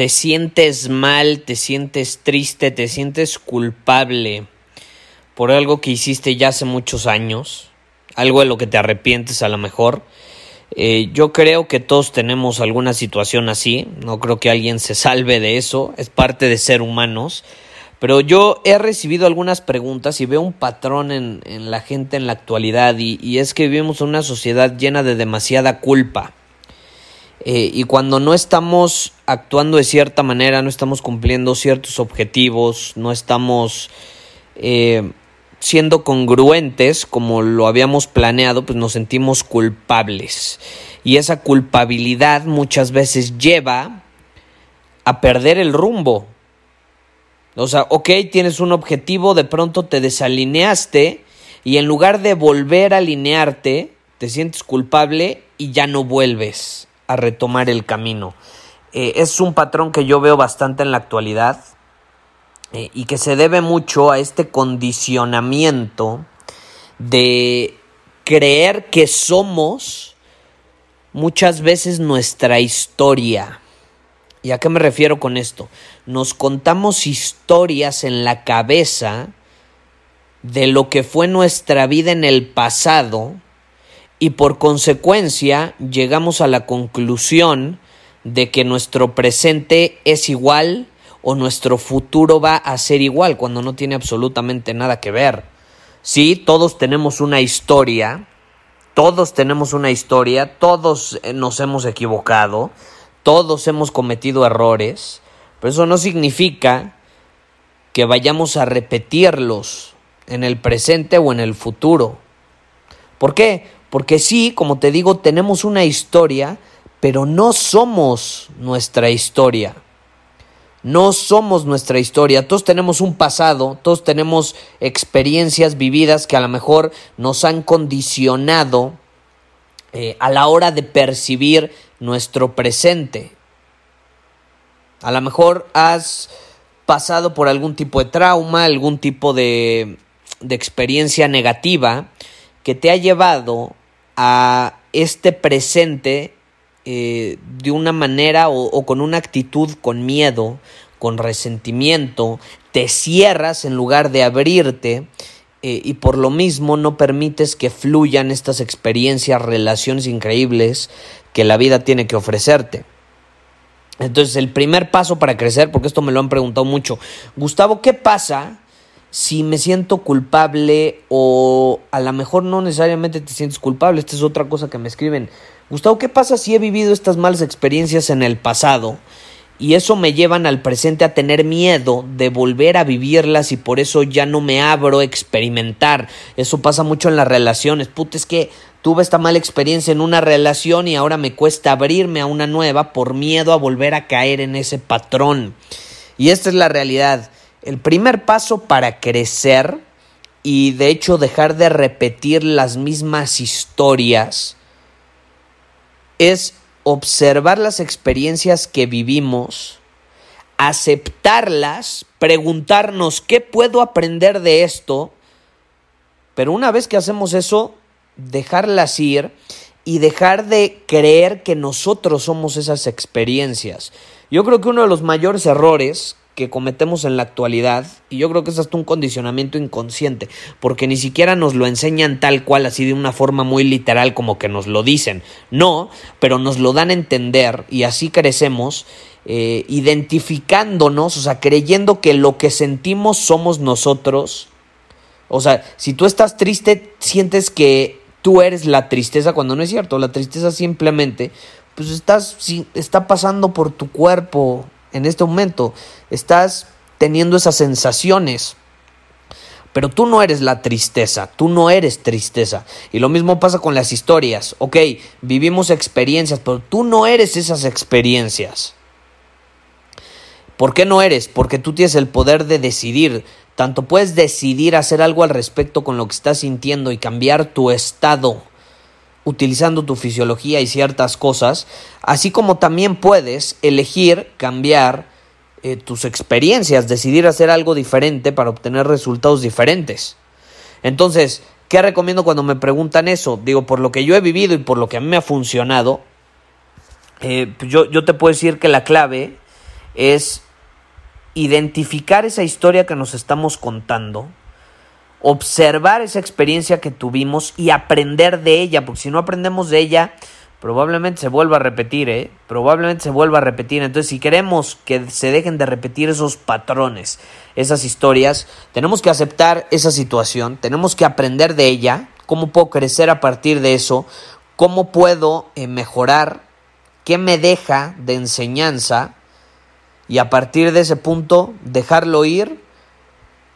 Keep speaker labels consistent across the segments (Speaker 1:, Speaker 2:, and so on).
Speaker 1: te sientes mal, te sientes triste, te sientes culpable por algo que hiciste ya hace muchos años? Algo de lo que te arrepientes a lo mejor. Eh, yo creo que todos tenemos alguna situación así, no creo que alguien se salve de eso, es parte de ser humanos. Pero yo he recibido algunas preguntas y veo un patrón en, la gente en la actualidad y es que vivimos en una sociedad llena de demasiada culpa. Eh, y cuando no estamos actuando de cierta manera, no estamos cumpliendo ciertos objetivos, no estamos eh, siendo congruentes como lo habíamos planeado, pues nos sentimos culpables. Y esa culpabilidad muchas veces lleva a perder el rumbo. O sea, ok, tienes un objetivo, de pronto te desalineaste y en lugar de volver a alinearte, te sientes culpable y ya no vuelves a retomar el camino. Eh, es un patrón que yo veo bastante en la actualidad eh, y que se debe mucho a este condicionamiento de creer que somos muchas veces nuestra historia. ¿Y a qué me refiero con esto? Nos contamos historias en la cabeza de lo que fue nuestra vida en el pasado y por consecuencia llegamos a la conclusión de que nuestro presente es igual o nuestro futuro va a ser igual cuando no tiene absolutamente nada que ver. Sí, todos tenemos una historia, todos tenemos una historia, todos eh, nos hemos equivocado, todos hemos cometido errores, pero eso no significa que vayamos a repetirlos en el presente o en el futuro. ¿Por qué? Porque sí, como te digo, tenemos una historia, pero no somos nuestra historia. No somos nuestra historia. Todos tenemos un pasado, todos tenemos experiencias vividas que a lo mejor nos han condicionado eh, a la hora de percibir nuestro presente. A lo mejor has pasado por algún tipo de trauma, algún tipo de, de experiencia negativa que te ha llevado a este presente eh, de una manera o, con una actitud con miedo, con resentimiento, te cierras en lugar de abrirte eh, y por lo mismo no permites que fluyan estas experiencias, relaciones increíbles que la vida tiene que ofrecerte. Entonces el primer paso para crecer, porque esto me lo han preguntado mucho, Gustavo, ¿qué pasa si me siento culpable o a lo mejor no necesariamente te sientes culpable, esta es otra cosa que me escriben. Gustavo, ¿qué pasa si he vivido estas malas experiencias en el pasado y eso me llevan al presente a tener miedo de volver a vivirlas y por eso ya no me abro a experimentar? Eso pasa mucho en las relaciones. Puta, es que tuve esta mala experiencia en una relación y ahora me cuesta abrirme a una nueva por miedo a volver a caer en ese patrón. Y esta es la realidad el primer paso para crecer y de hecho dejar de repetir las mismas historias es observar las experiencias que vivimos, aceptarlas, preguntarnos qué puedo aprender de esto, pero una vez que hacemos eso, dejarlas ir y dejar de creer que nosotros somos esas experiencias. Yo creo que uno de los mayores errores que cometemos en la actualidad, y yo creo que es hasta un condicionamiento inconsciente, porque ni siquiera nos lo enseñan tal cual, así de una forma muy literal como que nos lo dicen. No, pero nos lo dan a entender y así crecemos. eh, identificándonos, o sea, creyendo que lo que sentimos somos nosotros. O sea, si tú estás triste, sientes que tú eres la tristeza cuando no es cierto. La tristeza simplemente, pues estás, está pasando por tu cuerpo en este momento. Estás teniendo esas sensaciones. Pero tú no eres la tristeza, tú no eres tristeza. Y lo mismo pasa con las historias. Ok, vivimos experiencias, pero tú no eres esas experiencias. ¿Por qué no eres? Porque tú tienes el poder de decidir. Tanto puedes decidir hacer algo al respecto con lo que estás sintiendo y cambiar tu estado utilizando tu fisiología y ciertas cosas, así como también puedes elegir cambiar eh, tus experiencias, decidir hacer algo diferente para obtener resultados diferentes. Entonces, ¿qué recomiendo cuando me preguntan eso? Digo, por lo que yo he vivido y por lo que a mí me ha funcionado, eh, pues yo, yo te puedo decir que la clave es identificar esa historia que nos estamos contando, observar esa experiencia que tuvimos y aprender de ella, porque si no aprendemos de ella, probablemente se vuelva a repetir, ¿eh? Probablemente se vuelva a repetir. Entonces, si queremos que se dejen de repetir esos patrones, esas historias, tenemos que aceptar esa situación, tenemos que aprender de ella, cómo puedo crecer a partir de eso, cómo puedo eh, mejorar, qué me deja de enseñanza y a partir de ese punto dejarlo ir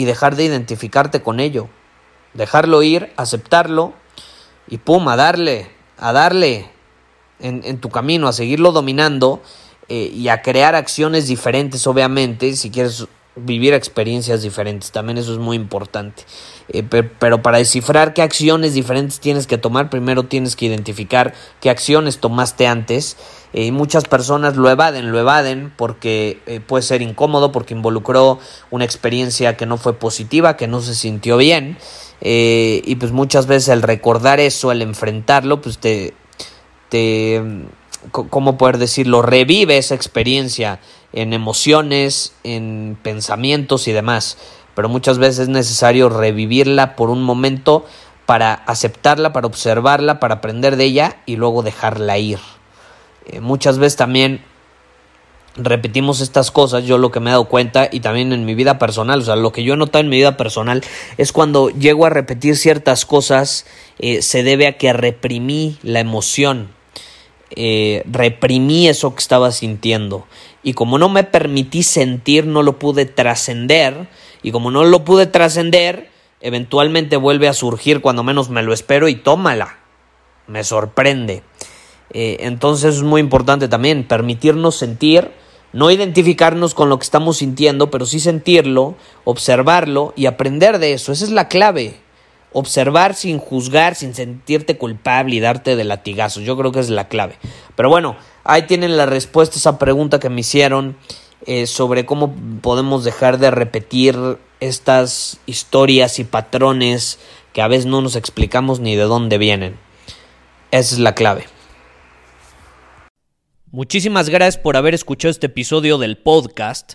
Speaker 1: y dejar de identificarte con ello. Dejarlo ir, aceptarlo y pum, a darle, a darle en, tu camino, a seguirlo dominando eh, y a crear acciones diferentes, obviamente, si quieres vivir experiencias diferentes, también eso es muy importante. Eh, pero para descifrar qué acciones diferentes tienes que tomar, primero tienes que identificar qué acciones tomaste antes. Eh, muchas personas lo evaden, lo evaden porque eh, puede ser incómodo, porque involucró una experiencia que no fue positiva, que no se sintió bien. y pues muchas veces el recordar eso, el enfrentarlo, pues te, te ¿cómo poder decirlo? Revive esa experiencia en emociones, en pensamientos y demás. Pero muchas veces es necesario revivirla por un momento para aceptarla, para observarla, para aprender de ella y luego dejarla ir. Eh, muchas veces también repetimos estas cosas, yo lo que me he dado cuenta y también en mi vida personal, o sea, lo que yo he notado en mi vida personal es cuando llego a repetir ciertas cosas, eh, se debe a que reprimí la emoción, eh, reprimí eso que estaba sintiendo. Y como no me permití sentir, no lo pude trascender. Y como no lo pude trascender, eventualmente vuelve a surgir cuando menos me lo espero y tómala. Me sorprende. Eh, entonces es muy importante también permitirnos sentir, no identificarnos con lo que estamos sintiendo, pero sí sentirlo, observarlo y aprender de eso. Esa es la clave observar sin juzgar, sin sentirte culpable y darte de latigazos. Yo creo que es la clave. Pero bueno, ahí tienen la respuesta a esa pregunta que me hicieron eh, sobre cómo podemos dejar de repetir estas historias y patrones que a veces no nos explicamos ni de dónde vienen. Esa es la clave. Muchísimas gracias por haber escuchado este episodio del podcast.